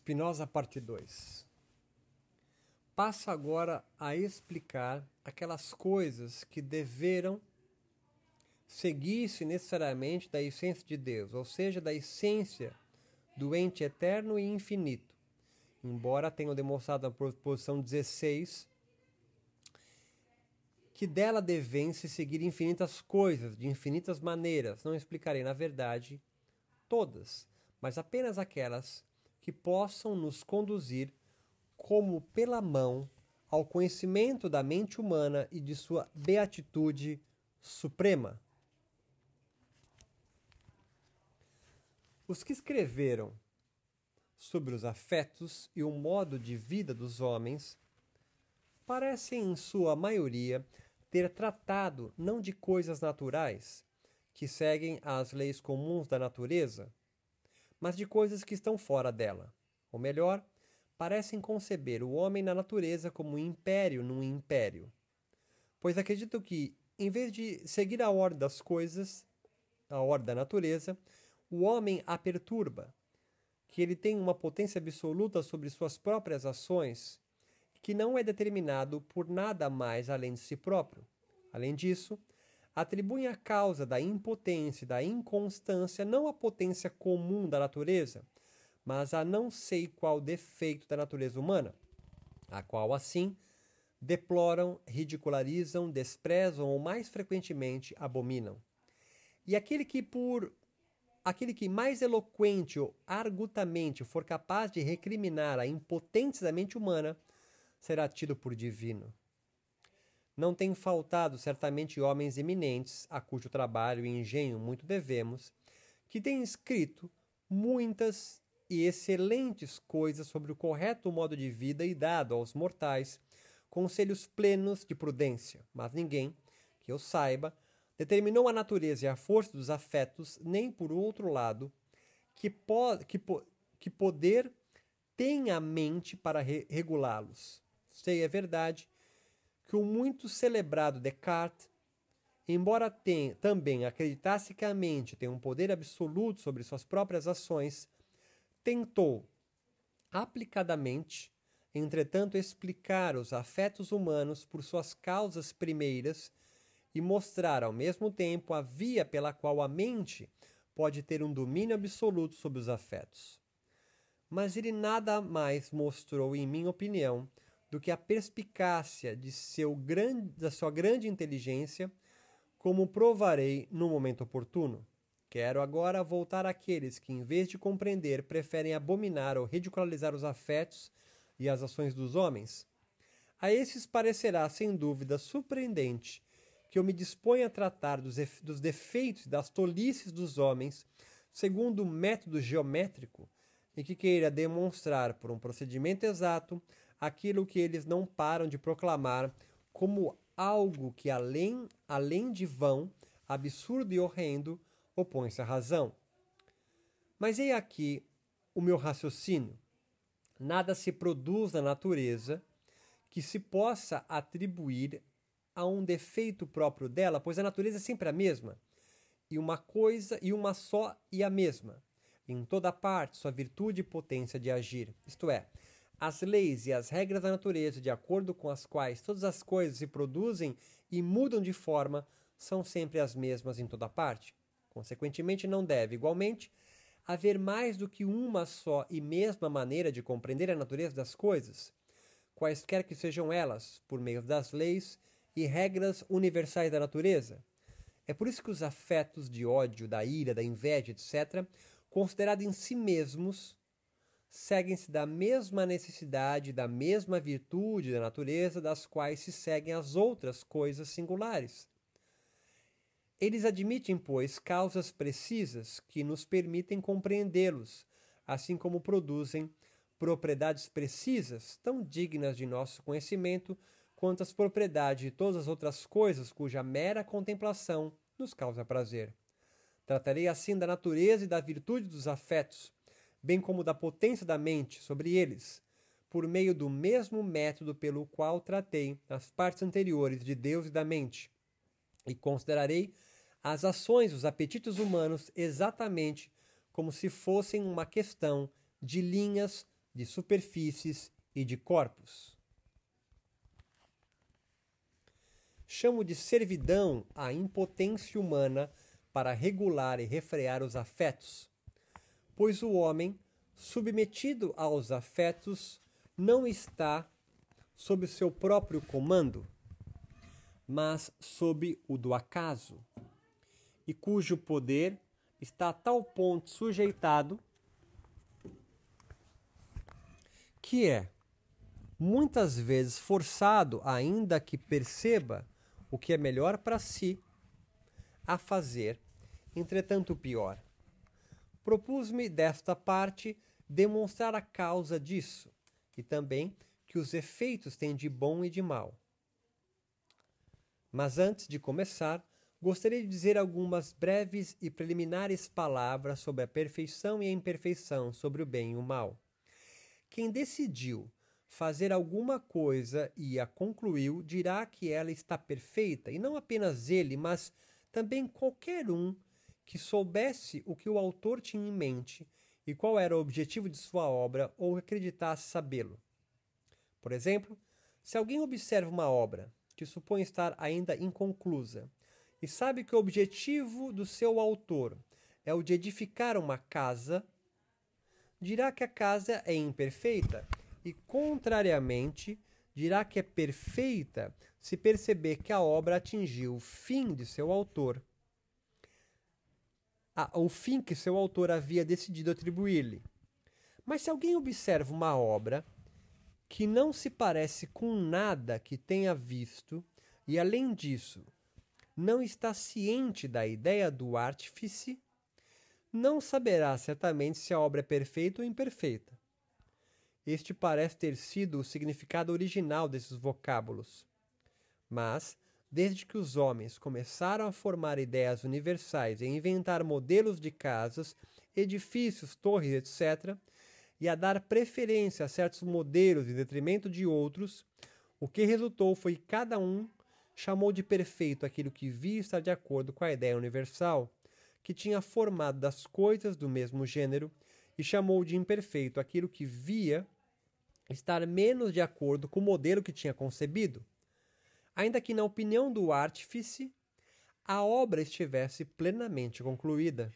Spinoza, parte 2. Passo agora a explicar aquelas coisas que deveram seguir-se necessariamente da essência de Deus, ou seja, da essência do ente eterno e infinito. Embora tenham demonstrado na proposição 16 que dela devem se seguir infinitas coisas, de infinitas maneiras. Não explicarei, na verdade, todas, mas apenas aquelas que possam nos conduzir como pela mão ao conhecimento da mente humana e de sua beatitude suprema. Os que escreveram sobre os afetos e o modo de vida dos homens parecem, em sua maioria, ter tratado não de coisas naturais, que seguem às leis comuns da natureza, mas de coisas que estão fora dela. Ou melhor, parecem conceber o homem na natureza como um império num império. Pois acredito que, em vez de seguir a ordem das coisas, a ordem da natureza, o homem a perturba, que ele tem uma potência absoluta sobre suas próprias ações, que não é determinado por nada mais além de si próprio. Além disso, atribuem a causa da impotência e da inconstância não à potência comum da natureza, mas a não sei qual defeito da natureza humana, a qual, assim, deploram, ridicularizam, desprezam ou mais frequentemente abominam. E aquele que por aquele que mais eloquente ou argutamente for capaz de recriminar a impotência da mente humana será tido por divino. Não tem faltado certamente homens eminentes, a cujo trabalho e engenho muito devemos, que têm escrito muitas e excelentes coisas sobre o correto modo de vida e dado aos mortais conselhos plenos de prudência, mas ninguém, que eu saiba, determinou a natureza e a força dos afetos, nem por outro lado, que, po que, po que poder tem a mente para re regulá-los. Sei, é verdade, que o muito celebrado Descartes, embora tenha, também acreditasse que a mente tem um poder absoluto sobre suas próprias ações, tentou aplicadamente, entretanto, explicar os afetos humanos por suas causas primeiras e mostrar ao mesmo tempo a via pela qual a mente pode ter um domínio absoluto sobre os afetos. Mas ele nada mais mostrou, em minha opinião, do que a perspicácia de seu grande, da sua grande inteligência, como provarei no momento oportuno. Quero agora voltar àqueles que, em vez de compreender, preferem abominar ou ridicularizar os afetos e as ações dos homens. A esses parecerá, sem dúvida, surpreendente que eu me disponha a tratar dos, dos defeitos e das tolices dos homens segundo o método geométrico e que queira demonstrar por um procedimento exato aquilo que eles não param de proclamar como algo que além, além de vão, absurdo e horrendo, opõe-se à razão. Mas eis aqui o meu raciocínio. Nada se produz na natureza que se possa atribuir a um defeito próprio dela, pois a natureza é sempre a mesma, e uma coisa e uma só e a mesma, em toda parte sua virtude e potência de agir. Isto é, as leis e as regras da natureza, de acordo com as quais todas as coisas se produzem e mudam de forma, são sempre as mesmas em toda parte. Consequentemente, não deve, igualmente, haver mais do que uma só e mesma maneira de compreender a natureza das coisas, quaisquer que sejam elas, por meio das leis e regras universais da natureza. É por isso que os afetos de ódio, da ira, da inveja, etc., considerados em si mesmos, seguem-se da mesma necessidade, da mesma virtude da natureza das quais se seguem as outras coisas singulares. Eles admitem, pois, causas precisas que nos permitem compreendê-los, assim como produzem propriedades precisas, tão dignas de nosso conhecimento quanto as propriedades de todas as outras coisas cuja mera contemplação nos causa prazer. Tratarei assim da natureza e da virtude dos afetos, bem como da potência da mente sobre eles, por meio do mesmo método pelo qual tratei as partes anteriores de Deus e da mente, e considerarei as ações dos apetites humanos exatamente como se fossem uma questão de linhas de superfícies e de corpos. Chamo de servidão a impotência humana para regular e refrear os afetos, pois o homem, submetido aos afetos, não está sob seu próprio comando, mas sob o do acaso, e cujo poder está a tal ponto sujeitado que é muitas vezes forçado, ainda que perceba o que é melhor para si, a fazer, entretanto pior. Propus-me desta parte demonstrar a causa disso e também que os efeitos têm de bom e de mal. Mas antes de começar, gostaria de dizer algumas breves e preliminares palavras sobre a perfeição e a imperfeição, sobre o bem e o mal. Quem decidiu fazer alguma coisa e a concluiu, dirá que ela está perfeita, e não apenas ele, mas também qualquer um que soubesse o que o autor tinha em mente e qual era o objetivo de sua obra ou acreditasse sabê-lo. Por exemplo, se alguém observa uma obra que supõe estar ainda inconclusa e sabe que o objetivo do seu autor é o de edificar uma casa, dirá que a casa é imperfeita e, contrariamente, dirá que é perfeita se perceber que a obra atingiu o fim de seu autor, o fim que seu autor havia decidido atribuir-lhe. Mas se alguém observa uma obra que não se parece com nada que tenha visto e, além disso, não está ciente da ideia do artífice, não saberá certamente se a obra é perfeita ou imperfeita. Este parece ter sido o significado original desses vocábulos. Mas, desde que os homens começaram a formar ideias universais e inventar modelos de casas, edifícios, torres, etc., e a dar preferência a certos modelos em detrimento de outros, o que resultou foi que cada um chamou de perfeito aquilo que via estar de acordo com a ideia universal, que tinha formado das coisas do mesmo gênero, e chamou de imperfeito aquilo que via estar menos de acordo com o modelo que tinha concebido, ainda que, na opinião do artífice, a obra estivesse plenamente concluída.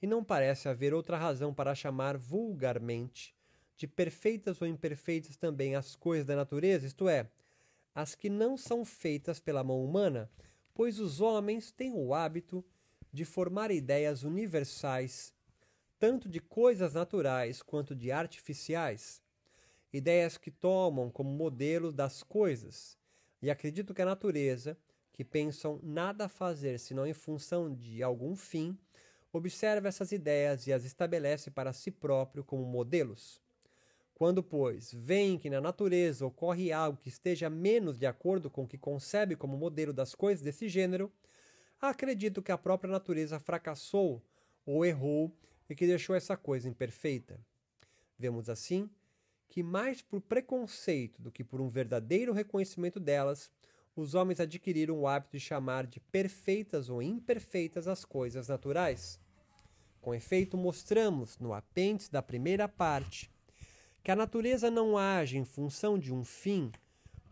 E não parece haver outra razão para chamar vulgarmente de perfeitas ou imperfeitas também as coisas da natureza, isto é, as que não são feitas pela mão humana, pois os homens têm o hábito de formar ideias universais, tanto de coisas naturais quanto de artificiais, ideias que tomam como modelo das coisas, e acredito que a natureza, que pensam nada a fazer senão em função de algum fim, observa essas ideias e as estabelece para si próprio como modelos. Quando, pois, veem que na natureza ocorre algo que esteja menos de acordo com o que concebe como modelo das coisas desse gênero, acredito que a própria natureza fracassou ou errou e que deixou essa coisa imperfeita. Vemos assim que, mais por preconceito do que por um verdadeiro reconhecimento delas, os homens adquiriram o hábito de chamar de perfeitas ou imperfeitas as coisas naturais. Com efeito, mostramos no apêndice da primeira parte que a natureza não age em função de um fim,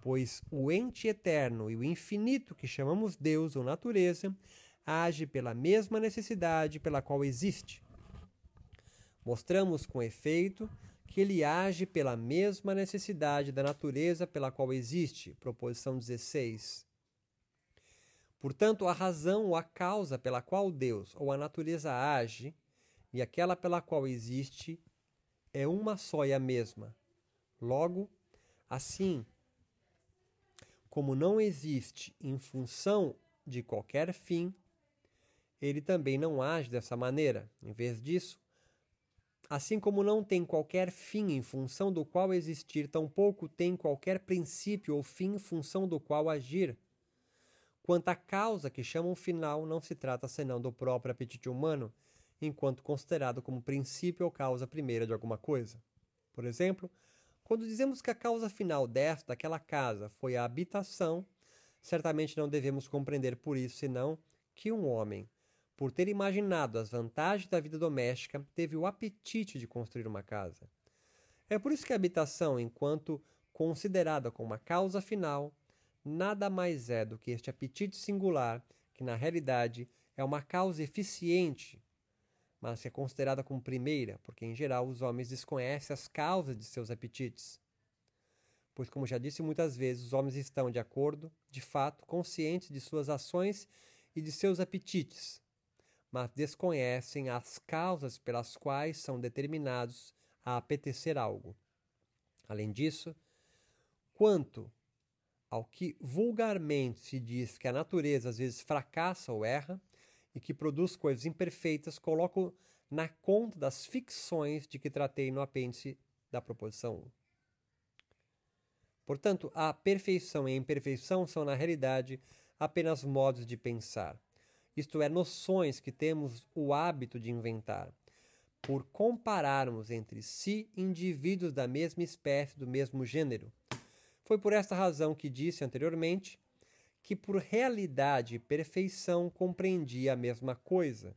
pois o ente eterno e o infinito que chamamos Deus ou natureza age pela mesma necessidade pela qual existe. Mostramos com efeito que ele age pela mesma necessidade da natureza pela qual existe. Proposição 16. Portanto, a razão ou a causa pela qual Deus ou a natureza age e aquela pela qual existe é uma só e a mesma. Logo, assim, como não existe em função de qualquer fim, ele também não age dessa maneira. Em vez disso, assim como não tem qualquer fim em função do qual existir, tampouco tem qualquer princípio ou fim em função do qual agir. Quanto à causa que chamam final, não se trata senão do próprio apetite humano, enquanto considerado como princípio ou causa primeira de alguma coisa. Por exemplo, quando dizemos que a causa final desta, daquela casa, foi a habitação, certamente não devemos compreender por isso senão que um homem, por ter imaginado as vantagens da vida doméstica, teve o apetite de construir uma casa. É por isso que a habitação, enquanto considerada como uma causa final, nada mais é do que este apetite singular, que na realidade é uma causa eficiente, mas é considerada como primeira, porque em geral os homens desconhecem as causas de seus apetites. Pois, como já disse muitas vezes, os homens estão de acordo, de fato, conscientes de suas ações e de seus apetites, mas desconhecem as causas pelas quais são determinados a apetecer algo. Além disso, quanto ao que vulgarmente se diz que a natureza às vezes fracassa ou erra e que produz coisas imperfeitas, coloco na conta das ficções de que tratei no apêndice da proposição 1. Portanto, a perfeição e a imperfeição são, na realidade, apenas modos de pensar, isto é, noções que temos o hábito de inventar, por compararmos entre si indivíduos da mesma espécie, do mesmo gênero. Foi por esta razão que disse anteriormente que por realidade e perfeição compreendia a mesma coisa.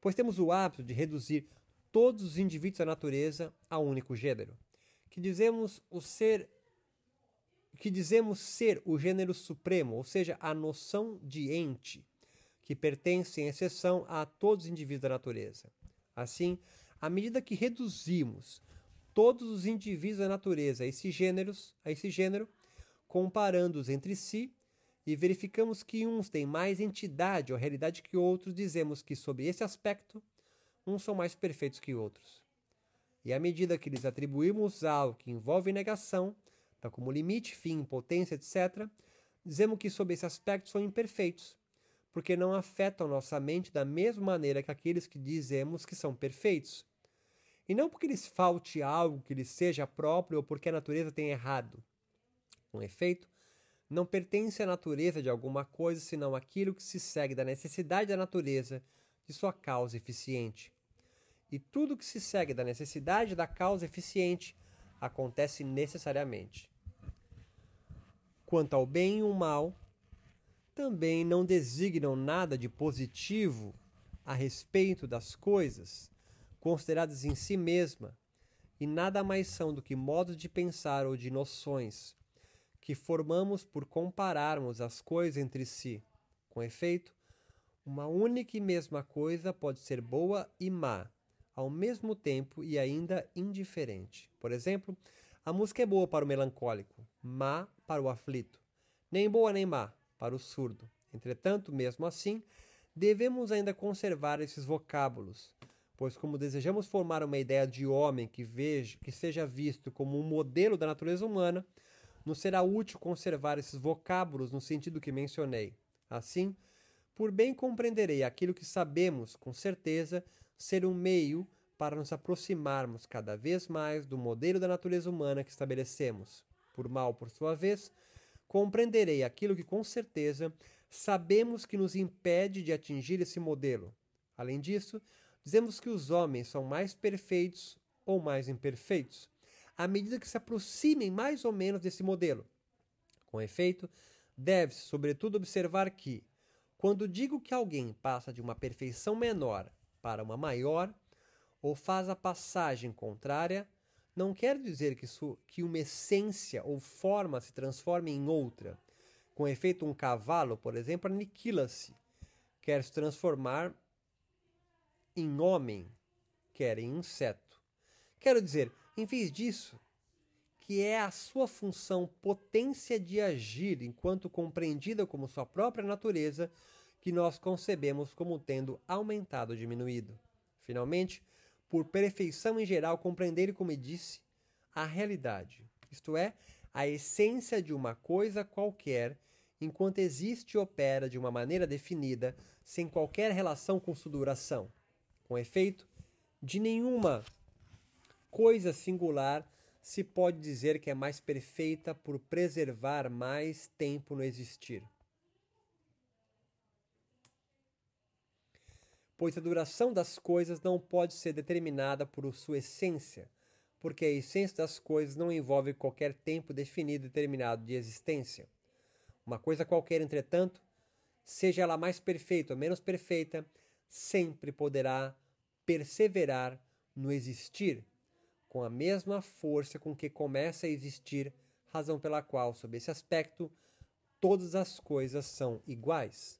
Pois temos o hábito de reduzir todos os indivíduos da natureza a um único gênero, que dizemos o ser que dizemos ser o gênero supremo, ou seja, a noção de ente, que pertence em exceção a todos os indivíduos da natureza. Assim, à medida que reduzimos todos os indivíduos da natureza a esses gêneros, a esse gênero, comparando-os entre si, e verificamos que uns têm mais entidade ou realidade que outros, dizemos que, sob esse aspecto, uns são mais perfeitos que outros. E à medida que lhes atribuímos algo que envolve negação, tal como limite, fim, potência, etc., dizemos que, sob esse aspecto, são imperfeitos, porque não afetam nossa mente da mesma maneira que aqueles que dizemos que são perfeitos. E não porque lhes falte algo que lhes seja próprio ou porque a natureza tem errado. Com efeito, não pertence à natureza de alguma coisa senão aquilo que se segue da necessidade da natureza de sua causa eficiente. E tudo que se segue da necessidade da causa eficiente acontece necessariamente. Quanto ao bem e o mal, também não designam nada de positivo a respeito das coisas consideradas em si mesma, e nada mais são do que modos de pensar ou de noções que formamos por compararmos as coisas entre si. Com efeito, uma única e mesma coisa pode ser boa e má, ao mesmo tempo e ainda indiferente. Por exemplo, a música é boa para o melancólico, má para o aflito, nem boa nem má para o surdo. Entretanto, mesmo assim, devemos ainda conservar esses vocábulos, pois como desejamos formar uma ideia de homem que veja, que seja visto como um modelo da natureza humana, nos será útil conservar esses vocábulos no sentido que mencionei. Assim, por bem compreenderei aquilo que sabemos com certeza ser um meio para nos aproximarmos cada vez mais do modelo da natureza humana que estabelecemos. Por mal, por sua vez, compreenderei aquilo que com certeza sabemos que nos impede de atingir esse modelo. Além disso, dizemos que os homens são mais perfeitos ou mais imperfeitos, à medida que se aproximem mais ou menos desse modelo. Com efeito, deve-se, sobretudo, observar que, quando digo que alguém passa de uma perfeição menor para uma maior, ou faz a passagem contrária, não quer dizer que, isso, que uma essência ou forma se transforme em outra. Com efeito, um cavalo, por exemplo, aniquila-se, quer se transformar em homem, quer em inseto. Quero dizer, em vez disso, que é a sua função potência de agir enquanto compreendida como sua própria natureza, que nós concebemos como tendo aumentado ou diminuído. Finalmente, por perfeição em geral, compreender, como disse, a realidade, isto é, a essência de uma coisa qualquer, enquanto existe e opera de uma maneira definida, sem qualquer relação com sua duração. Com efeito, de nenhuma coisa singular se pode dizer que é mais perfeita por preservar mais tempo no existir. Pois a duração das coisas não pode ser determinada por sua essência, porque a essência das coisas não envolve qualquer tempo definido e determinado de existência. Uma coisa qualquer, entretanto, seja ela mais perfeita ou menos perfeita, sempre poderá perseverar no existir, com a mesma força com que começa a existir, razão pela qual, sob esse aspecto, todas as coisas são iguais.